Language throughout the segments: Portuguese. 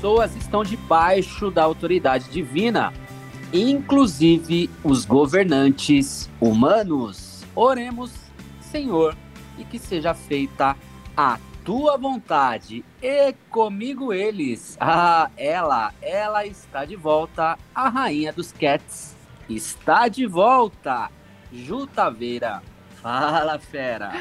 Pessoas estão debaixo da autoridade divina, inclusive os governantes humanos. Oremos, Senhor, e que seja feita a tua vontade e comigo eles. Ah, ela, ela está de volta, a rainha dos cats está de volta, Jutaveira. Fala, fera!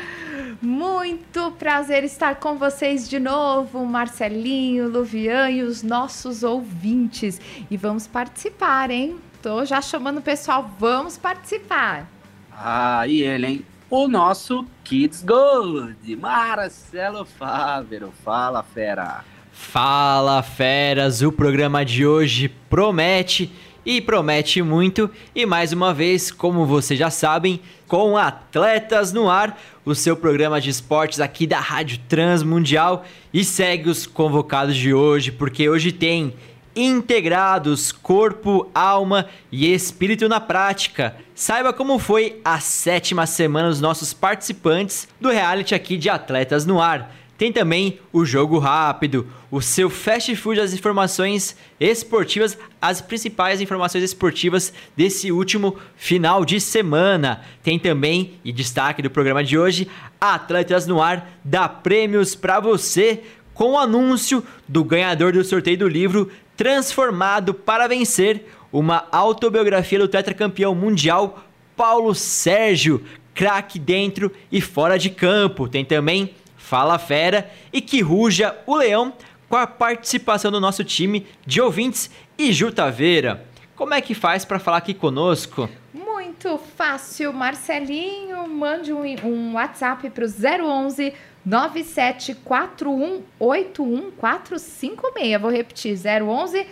Muito prazer estar com vocês de novo, Marcelinho, Luvian e os nossos ouvintes. E vamos participar, hein? Tô já chamando o pessoal, vamos participar. Ah, e ele, hein? O nosso Kids Gold, Marcelo Fávero. Fala, fera! Fala, feras! O programa de hoje promete e promete muito. E mais uma vez, como vocês já sabem, com Atletas no Ar, o seu programa de esportes aqui da Rádio Transmundial. E segue os convocados de hoje, porque hoje tem integrados corpo, alma e espírito na prática. Saiba como foi a sétima semana dos nossos participantes do reality aqui de Atletas no Ar. Tem também o jogo rápido, o seu fast food das informações esportivas, as principais informações esportivas desse último final de semana. Tem também, e destaque do programa de hoje, Atletas no Ar dá prêmios para você com o anúncio do ganhador do sorteio do livro Transformado para Vencer, uma autobiografia do tetracampeão mundial Paulo Sérgio, craque dentro e fora de campo. Tem também Fala Fera e que ruja o leão com a participação do nosso time de ouvintes e Jutaveira. Como é que faz para falar aqui conosco? Muito fácil, Marcelinho. Mande um, um WhatsApp para o 011 974181456. Vou repetir: 011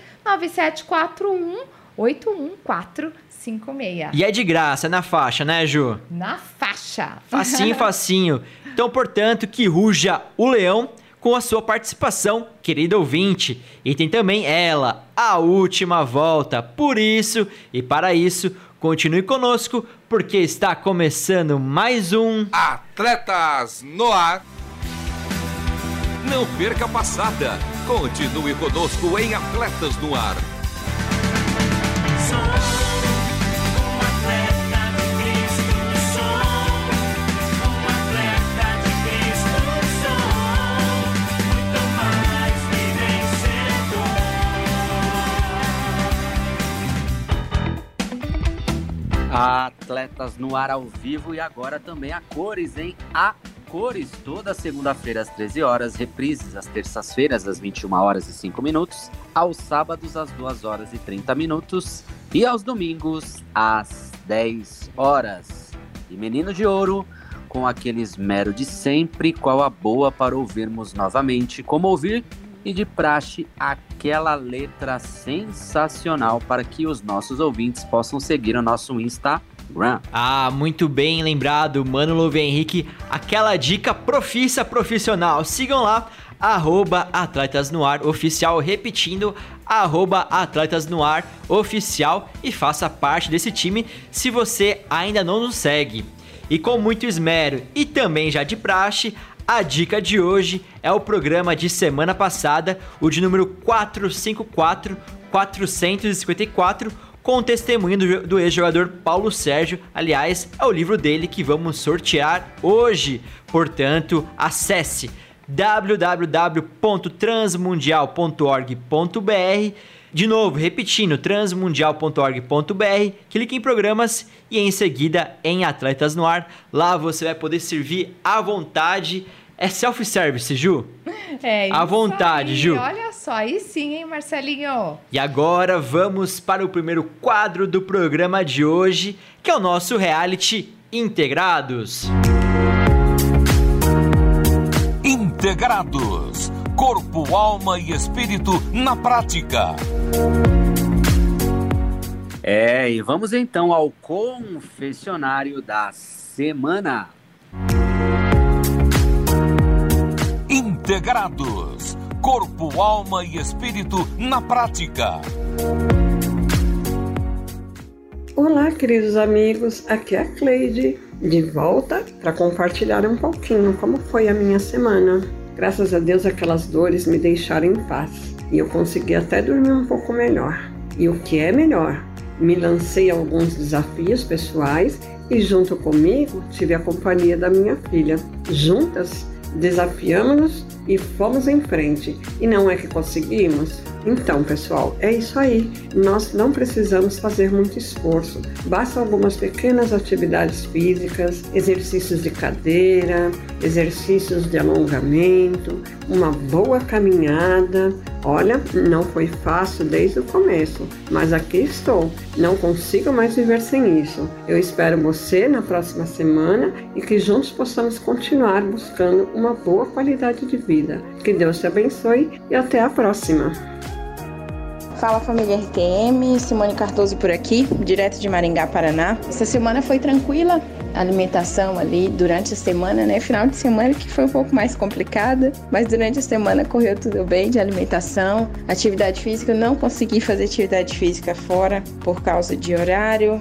974181456. E é de graça, na faixa, né, Ju? Na faixa. Facinho, facinho. Então, portanto, que ruja o leão com a sua participação, querido ouvinte. E tem também ela, a última volta. Por isso e para isso, continue conosco, porque está começando mais um Atletas no Ar. Não perca a passada. Continue conosco em Atletas no Ar. Atletas no ar ao vivo e agora também a cores, hein? A cores, toda segunda-feira às 13 horas, reprises às terças-feiras às 21 horas e 5 minutos, aos sábados às 2 horas e 30 minutos e aos domingos às 10 horas. E Menino de Ouro, com aqueles mero de sempre, qual a boa para ouvirmos novamente, como ouvir e de praxe aquela letra sensacional para que os nossos ouvintes possam seguir o nosso Instagram. Ah, muito bem lembrado, Mano Louve Henrique, aquela dica profissa profissional. Sigam lá, arroba Atletas no Ar Oficial, repetindo, arroba Atletas no Ar Oficial e faça parte desse time se você ainda não nos segue. E com muito esmero e também já de praxe, a dica de hoje é o programa de semana passada, o de número 454, 454, com o testemunho do, do ex-jogador Paulo Sérgio. Aliás, é o livro dele que vamos sortear hoje. Portanto, acesse www.transmundial.org.br. De novo, repetindo, transmundial.org.br, clique em programas e em seguida em Atletas no Ar. Lá você vai poder servir à vontade. É self-service, Ju? É, À vontade, aí. Ju. Olha só, aí sim, hein, Marcelinho? E agora vamos para o primeiro quadro do programa de hoje, que é o nosso reality Integrados. Integrados. Corpo, alma e espírito na prática. É, e vamos então ao confessionário da semana. Integrados. Corpo, alma e espírito na prática. Olá, queridos amigos. Aqui é a Cleide, de volta para compartilhar um pouquinho como foi a minha semana. Graças a Deus, aquelas dores me deixaram em paz e eu consegui até dormir um pouco melhor. E o que é melhor, me lancei alguns desafios pessoais e, junto comigo, tive a companhia da minha filha. Juntas, desafiamos-nos e fomos em frente. E não é que conseguimos? Então, pessoal, é isso aí. Nós não precisamos fazer muito esforço. Basta algumas pequenas atividades físicas, exercícios de cadeira, exercícios de alongamento, uma boa caminhada. Olha, não foi fácil desde o começo, mas aqui estou. Não consigo mais viver sem isso. Eu espero você na próxima semana e que juntos possamos continuar buscando uma boa qualidade de vida. Que Deus te abençoe e até a próxima. Fala família RTM, Simone Cardoso por aqui, direto de Maringá, Paraná. Essa semana foi tranquila, alimentação ali durante a semana, né? Final de semana que foi um pouco mais complicada, mas durante a semana correu tudo bem de alimentação. Atividade física, não consegui fazer atividade física fora por causa de horário,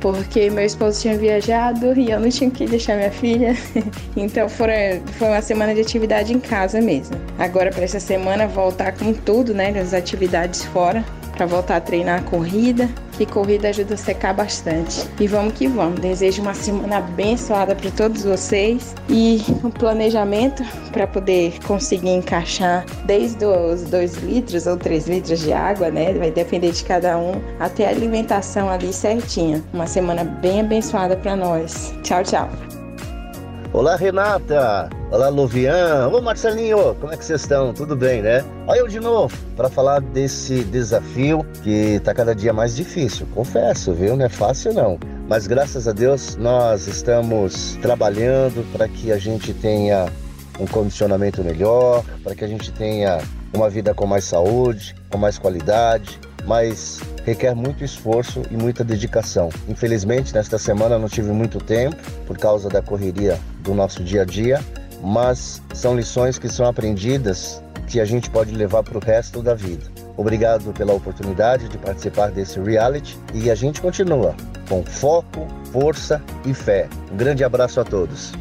porque meu esposo tinha viajado e eu não tinha que deixar minha filha. então foi, uma semana de atividade em casa mesmo. Agora para essa semana voltar com tudo, né? Das atividades fora para voltar a treinar a corrida, que corrida ajuda a secar bastante. E vamos que vamos. Desejo uma semana abençoada para todos vocês e um planejamento para poder conseguir encaixar desde os 2 litros ou 3 litros de água, né? Vai depender de cada um, até a alimentação ali certinha. Uma semana bem abençoada para nós. Tchau, tchau. Olá, Renata. Olá, Luvian. Ô, Marcelinho, como é que vocês estão? Tudo bem, né? Olha eu de novo para falar desse desafio que está cada dia mais difícil. Confesso, viu? Não é fácil não. Mas graças a Deus nós estamos trabalhando para que a gente tenha um condicionamento melhor, para que a gente tenha uma vida com mais saúde, com mais qualidade, mas requer muito esforço e muita dedicação. Infelizmente, nesta semana não tive muito tempo por causa da correria do nosso dia a dia, mas são lições que são aprendidas que a gente pode levar para o resto da vida. Obrigado pela oportunidade de participar desse reality e a gente continua com foco, força e fé. Um grande abraço a todos.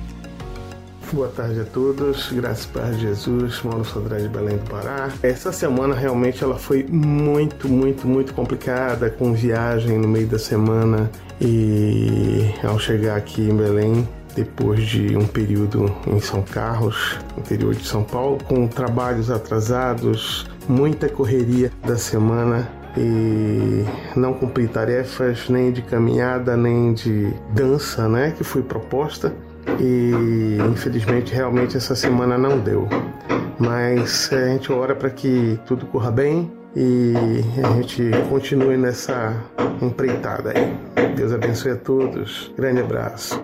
Boa tarde a todos, graças a paz de Jesus, Mauro Sodré de Belém do Pará. Essa semana realmente ela foi muito, muito, muito complicada, com viagem no meio da semana e ao chegar aqui em Belém, depois de um período em São Carlos, interior de São Paulo, com trabalhos atrasados, muita correria da semana e não cumpri tarefas nem de caminhada nem de dança, né, que foi proposta e infelizmente realmente essa semana não deu. Mas a gente ora para que tudo corra bem e a gente continue nessa empreitada aí. Deus abençoe a todos. Grande abraço.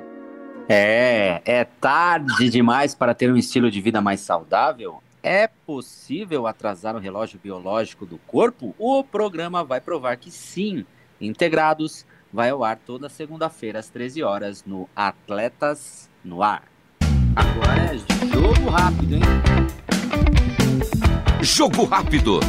É, é tarde demais para ter um estilo de vida mais saudável? É possível atrasar o relógio biológico do corpo? O programa vai provar que sim. Integrados vai ao ar toda segunda-feira às 13 horas no Atletas no ar. Agora é jogo rápido, hein? Jogo rápido.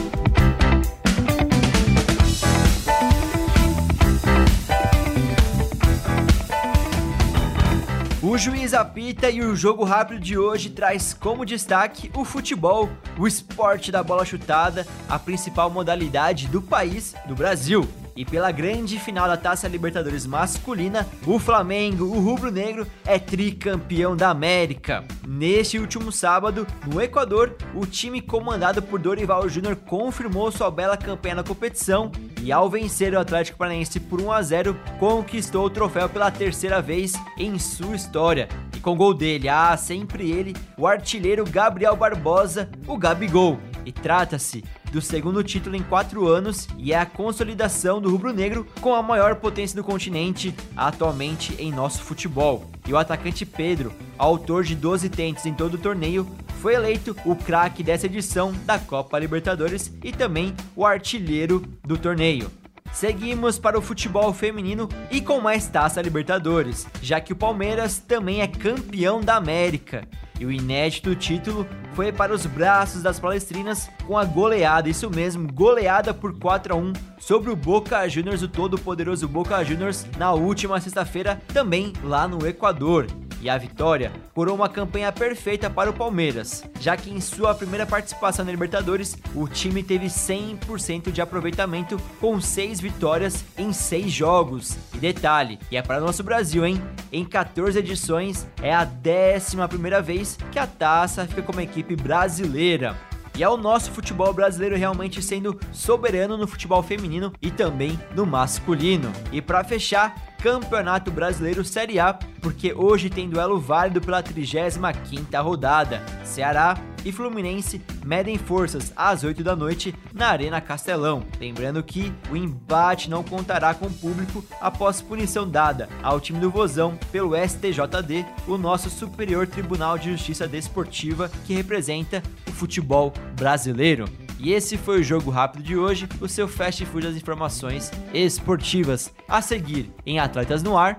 O juiz apita e o jogo rápido de hoje traz como destaque o futebol, o esporte da bola chutada, a principal modalidade do país, do Brasil. E pela grande final da Taça Libertadores masculina, o Flamengo, o rubro-negro, é tricampeão da América. Neste último sábado, no Equador, o time comandado por Dorival Júnior confirmou sua bela campanha na competição e ao vencer o Atlético Paranaense por 1 a 0, conquistou o troféu pela terceira vez em sua história. E com gol dele, ah, sempre ele, o artilheiro Gabriel Barbosa, o Gabigol. E trata-se do segundo título em quatro anos e é a consolidação do rubro-negro com a maior potência do continente atualmente em nosso futebol. E o atacante Pedro, autor de 12 tentes em todo o torneio, foi eleito o craque dessa edição da Copa Libertadores e também o artilheiro do torneio. Seguimos para o futebol feminino e com mais taça Libertadores, já que o Palmeiras também é campeão da América. E o inédito título foi para os braços das palestrinas com a goleada, isso mesmo, goleada por 4 a 1 sobre o Boca Juniors, o todo poderoso Boca Juniors, na última sexta-feira, também lá no Equador e a vitória coroou uma campanha perfeita para o Palmeiras, já que em sua primeira participação na Libertadores, o time teve 100% de aproveitamento com 6 vitórias em 6 jogos. E detalhe, e é para o nosso Brasil, hein? Em 14 edições, é a 11 primeira vez que a taça fica como equipe brasileira. E é o nosso futebol brasileiro realmente sendo soberano no futebol feminino e também no masculino. E para fechar, Campeonato Brasileiro Série A, porque hoje tem duelo válido pela 35ª rodada. Ceará e Fluminense medem forças às 8 da noite na Arena Castelão. Lembrando que o embate não contará com o público após punição dada ao time do Vozão pelo STJD, o nosso Superior Tribunal de Justiça Desportiva que representa o futebol brasileiro. E esse foi o Jogo Rápido de hoje, o seu fast food das informações esportivas. A seguir, em Atletas no Ar.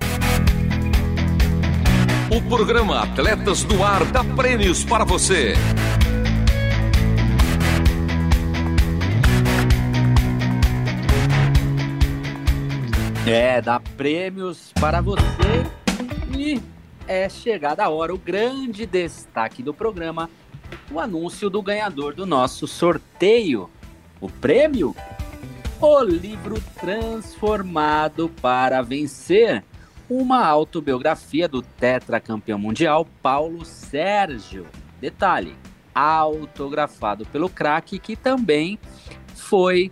O programa Atletas no Ar dá prêmios para você. É, dá prêmios para você e é chegada a hora, o grande destaque do programa o anúncio do ganhador do nosso sorteio. O prêmio? O livro Transformado para Vencer. Uma autobiografia do tetracampeão mundial Paulo Sérgio. Detalhe: autografado pelo craque que também foi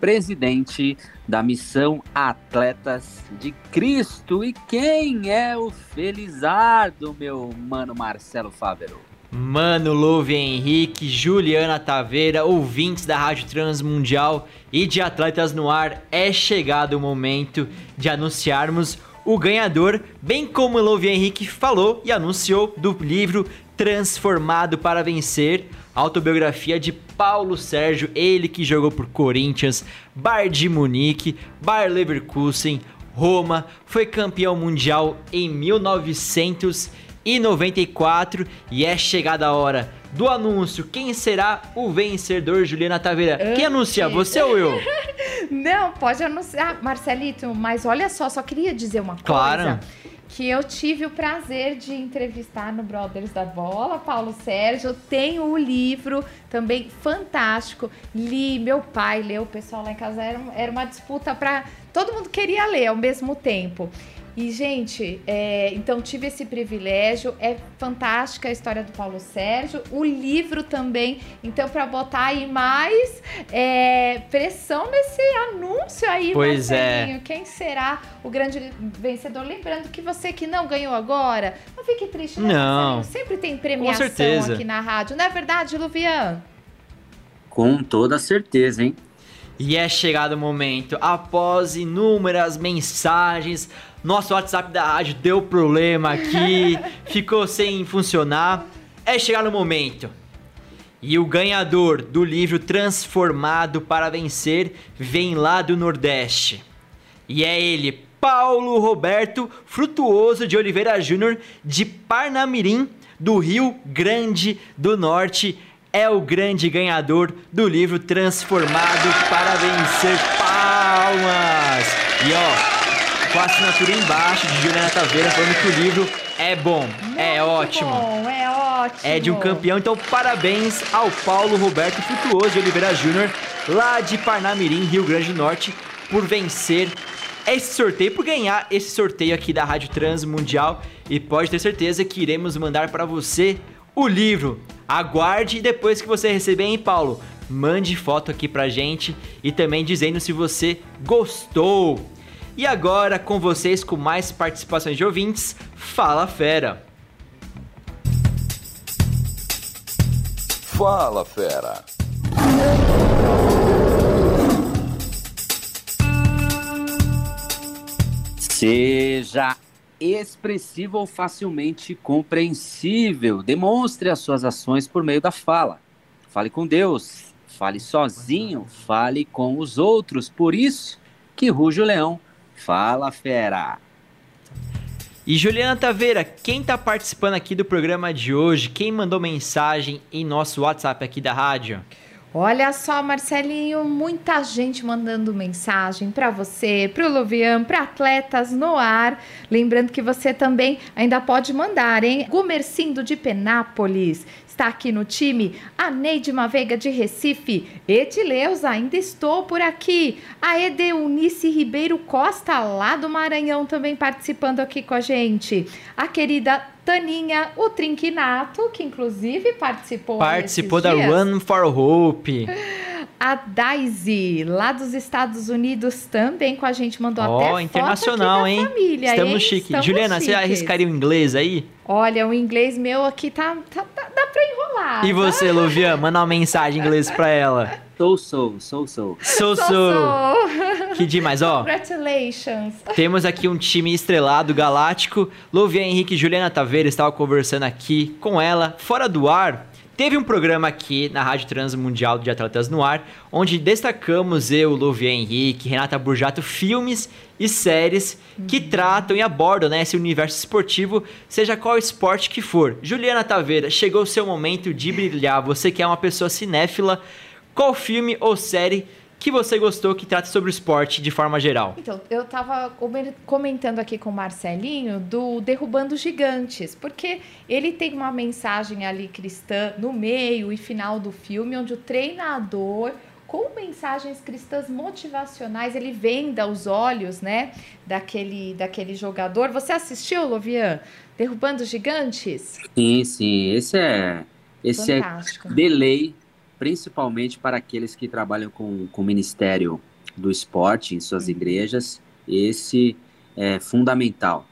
presidente da missão Atletas de Cristo. E quem é o Felizardo, meu mano Marcelo Fávero? Mano Louve Henrique, Juliana Taveira, ouvintes da Rádio Transmundial e de Atletas no Ar, é chegado o momento de anunciarmos o ganhador, bem como o Louve Henrique falou e anunciou do livro Transformado para Vencer, autobiografia de Paulo Sérgio, ele que jogou por Corinthians, Bar de Munique, Bar Leverkusen, Roma, foi campeão mundial em 1900 e 94 e é chegada a hora do anúncio. Quem será o vencedor, Juliana Taveira? Antes... Quem anuncia, você ou eu? Não, pode anunciar, Marcelito, mas olha só, só queria dizer uma claro. coisa. Que eu tive o prazer de entrevistar no Brothers da Bola, Paulo Sérgio. Tenho o livro também fantástico. Li, meu pai leu, o pessoal lá em casa era, era uma disputa para. Todo mundo queria ler ao mesmo tempo. E, gente, é, então tive esse privilégio. É fantástica a história do Paulo Sérgio. O livro também. Então, para botar aí mais é, pressão nesse anúncio aí, pois Marcelinho. É. Quem será o grande vencedor? Lembrando que você que não ganhou agora, não fique triste, né, não. Marcelinho? Sempre tem premiação aqui na rádio. Não é verdade, Luvian? Com toda certeza, hein? E é chegado o momento, após inúmeras mensagens, nosso WhatsApp da rádio deu problema aqui, ficou sem funcionar. É chegado o momento. E o ganhador do livro Transformado para Vencer vem lá do Nordeste. E é ele, Paulo Roberto Frutuoso de Oliveira Júnior, de Parnamirim, do Rio Grande do Norte é o grande ganhador do livro Transformado para Vencer Palmas. E ó, com a assinatura embaixo de Juliana Taveira falando que o livro é bom, Muito é ótimo. Bom, é ótimo. É de um campeão, então parabéns ao Paulo Roberto Frutuoso de Oliveira Júnior, lá de Parnamirim, Rio Grande do Norte, por vencer esse sorteio, por ganhar esse sorteio aqui da Rádio Trans Mundial. E pode ter certeza que iremos mandar para você o livro. Aguarde e depois que você receber, hein, Paulo? Mande foto aqui pra gente e também dizendo se você gostou. E agora com vocês com mais participações de ouvintes, Fala Fera. Fala Fera. Seja expressivo ou facilmente compreensível. Demonstre as suas ações por meio da fala. Fale com Deus, fale sozinho, fale com os outros. Por isso que ruge o leão. Fala, fera! E Juliana Taveira, quem está participando aqui do programa de hoje? Quem mandou mensagem em nosso WhatsApp aqui da rádio? Olha só, Marcelinho, muita gente mandando mensagem para você, para o Luvian, para atletas no ar. Lembrando que você também ainda pode mandar, hein? Gumercindo de Penápolis está aqui no time. A Neide Maveiga de Recife. Edileuza, ainda estou por aqui. A Edeunice Ribeiro Costa, lá do Maranhão, também participando aqui com a gente. A querida Taninha, o Trinquinato, que inclusive participou. Participou da dias. Run for Hope. A Daisy, lá dos Estados Unidos, também com a gente, mandou oh, até internacional, foto hein? família. Estamos hein? chique. Estamos Juliana, chiques. você arriscaria o inglês aí? Olha, o inglês meu aqui tá, tá, tá dá pra enrolar. E você, Luvian, manda uma mensagem em inglês pra ela. Sou, sou, sou, sou. Sou, sou. Que demais, ó. Congratulations. Temos aqui um time estrelado, galáctico. Luvian Henrique e Juliana Taveira estavam conversando aqui com ela, fora do ar. Teve um programa aqui na Rádio Transmundial de Atletas no Ar, onde destacamos eu, Luvian Henrique, Renata Burjato, filmes e séries que uhum. tratam e abordam né, esse universo esportivo, seja qual esporte que for. Juliana Taveira, chegou o seu momento de brilhar. Você que é uma pessoa cinéfila, qual filme ou série que você gostou que trata sobre o esporte de forma geral? Então, eu estava comentando aqui com o Marcelinho do Derrubando Gigantes, porque ele tem uma mensagem ali cristã no meio e final do filme, onde o treinador com mensagens cristãs motivacionais, ele venda os olhos, né, daquele, daquele jogador. Você assistiu, Lovian? Derrubando Gigantes? Sim, sim. Esse é esse é Fantástico. é delay principalmente para aqueles que trabalham com, com o Ministério do Esporte em suas uhum. igrejas, esse é fundamental.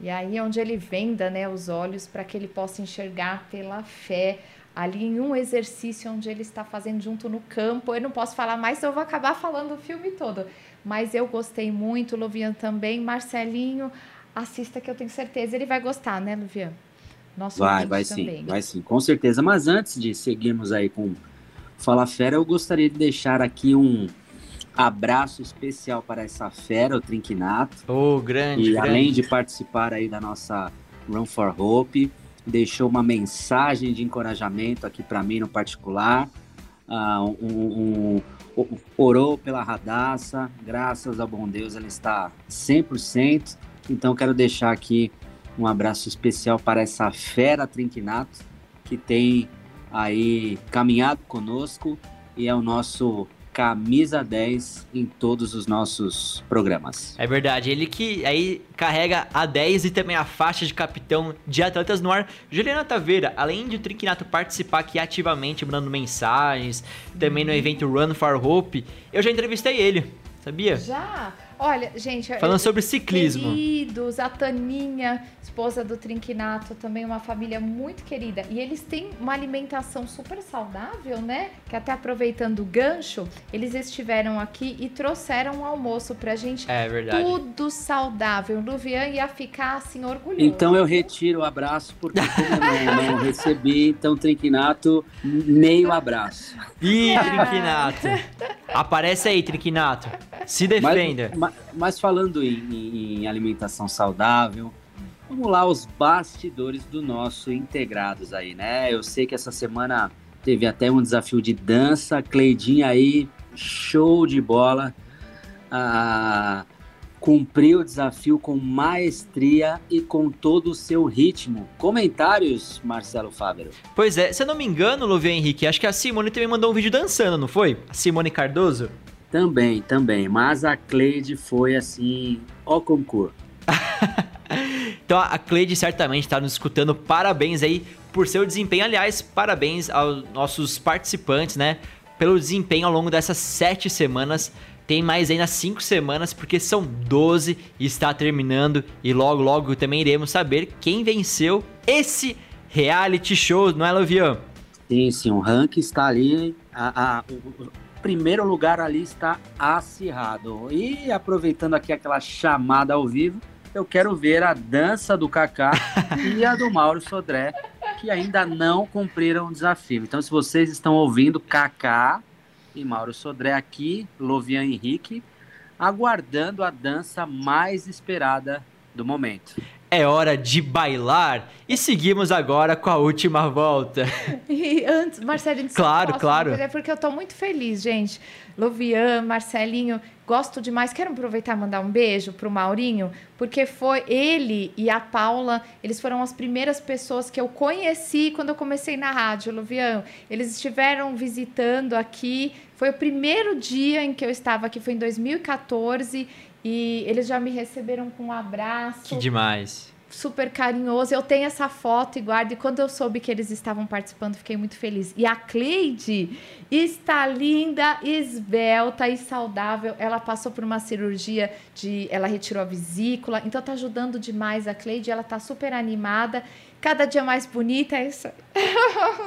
E aí onde ele venda né, os olhos para que ele possa enxergar pela fé ali em um exercício onde ele está fazendo junto no campo. Eu não posso falar mais, eu vou acabar falando o filme todo. Mas eu gostei muito, Luvian também. Marcelinho, assista que eu tenho certeza ele vai gostar, né, Luvian? Nosso vai, vai também. sim, vai sim, com certeza. Mas antes de seguirmos aí com Fala Fera, eu gostaria de deixar aqui um abraço especial para essa fera, o Trinquinato. Oh, grande, E grande. além de participar aí da nossa Run for Hope, deixou uma mensagem de encorajamento aqui para mim no particular. Uh, um, um, um, orou pela radaça, graças ao bom Deus, ela está 100%. Então, quero deixar aqui um abraço especial para essa fera Trinquinato, que tem aí caminhado conosco e é o nosso camisa 10 em todos os nossos programas. É verdade, ele que aí carrega a 10 e também a faixa de capitão de Atletas no Ar. Juliana Taveira, além de o Trinquinato participar aqui ativamente, mandando mensagens, também no evento Run for Hope, eu já entrevistei ele, sabia? Já? Olha, gente. Falando sobre ciclismo. Queridos, a Taninha, esposa do Trinquinato, também uma família muito querida. E eles têm uma alimentação super saudável, né? Que até aproveitando o gancho, eles estiveram aqui e trouxeram um almoço pra gente. É verdade. Tudo saudável. O Luvian ia ficar assim orgulhoso. Então eu retiro o abraço, porque eu não, não recebi. Então, Trinquinato, meio abraço. Ih, Trinquinato. Aparece aí, Trinquinato. Se defenda. Mas, mas, mas falando em, em, alimentação saudável, vamos lá os bastidores do nosso Integrados aí, né? Eu sei que essa semana teve até um desafio de dança, Cleidinha aí, show de bola. Ah, cumpriu o desafio com maestria e com todo o seu ritmo. Comentários, Marcelo Fábio. Pois é, se eu não me engano, Luvian Henrique, acho que a Simone também mandou um vídeo dançando, não foi? A Simone Cardoso? Também, também. Mas a Cleide foi assim, ó concurso. então a Cleide certamente está nos escutando. Parabéns aí por seu desempenho. Aliás, parabéns aos nossos participantes, né? Pelo desempenho ao longo dessas sete semanas. Tem mais ainda cinco semanas, porque são 12 e está terminando. E logo, logo também iremos saber quem venceu esse reality show, não é, Lovian? Sim, sim. O ranking está ali. A, a, primeiro lugar ali está acirrado. E aproveitando aqui aquela chamada ao vivo, eu quero ver a dança do Kaká e a do Mauro Sodré, que ainda não cumpriram o desafio. Então, se vocês estão ouvindo Kaká e Mauro Sodré aqui, Lovian Henrique, aguardando a dança mais esperada do momento. É hora de bailar e seguimos agora com a última volta. E antes, Marcelinho, claro, claro. É porque eu tô muito feliz, gente. Lovian, Marcelinho, gosto demais. Quero aproveitar e mandar um beijo pro Maurinho, porque foi ele e a Paula, eles foram as primeiras pessoas que eu conheci quando eu comecei na rádio, Lovian. Eles estiveram visitando aqui. Foi o primeiro dia em que eu estava aqui, foi em 2014 e eles já me receberam com um abraço. Que demais. Super carinhoso. Eu tenho essa foto e guardo. E quando eu soube que eles estavam participando, fiquei muito feliz. E a Cleide está linda, esbelta e saudável. Ela passou por uma cirurgia de. Ela retirou a vesícula. Então tá ajudando demais a Cleide. Ela tá super animada cada dia mais bonita. É isso.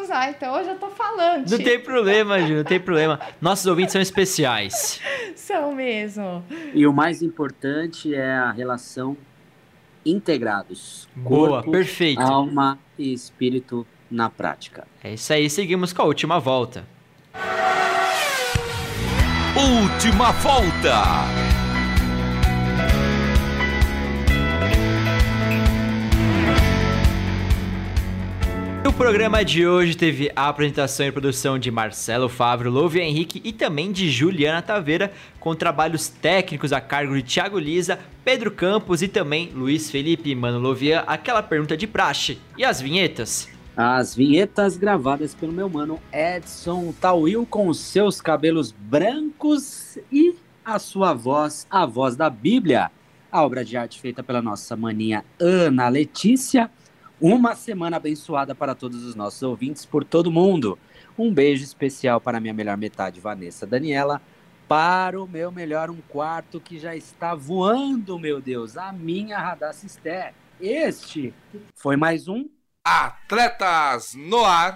Lá, então hoje eu tô falando. Não tem problema, Ju, não tem problema. Nossos ouvintes são especiais. São mesmo. E o mais importante é a relação integrados. Boa, Corpo, perfeito. Alma e espírito na prática. É isso aí, seguimos com a última volta. Última volta. Programa de hoje teve a apresentação e produção de Marcelo Fávero, Louve Henrique e também de Juliana Taveira, com trabalhos técnicos a cargo de Thiago Lisa, Pedro Campos e também Luiz Felipe e Mano Lovian. Aquela pergunta de praxe. E as vinhetas? As vinhetas gravadas pelo meu mano Edson Tawil com seus cabelos brancos e a sua voz, a voz da Bíblia. A obra de arte feita pela nossa maninha Ana Letícia. Uma semana abençoada para todos os nossos ouvintes por todo mundo. Um beijo especial para minha melhor metade, Vanessa Daniela. Para o meu melhor um quarto que já está voando, meu Deus, a minha Radassis Este foi mais um Atletas no ar.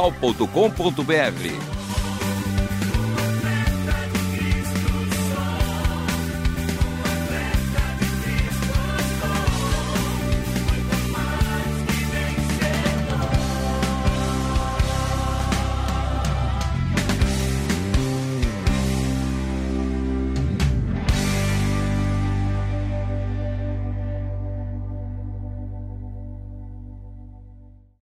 transmundial.com.br.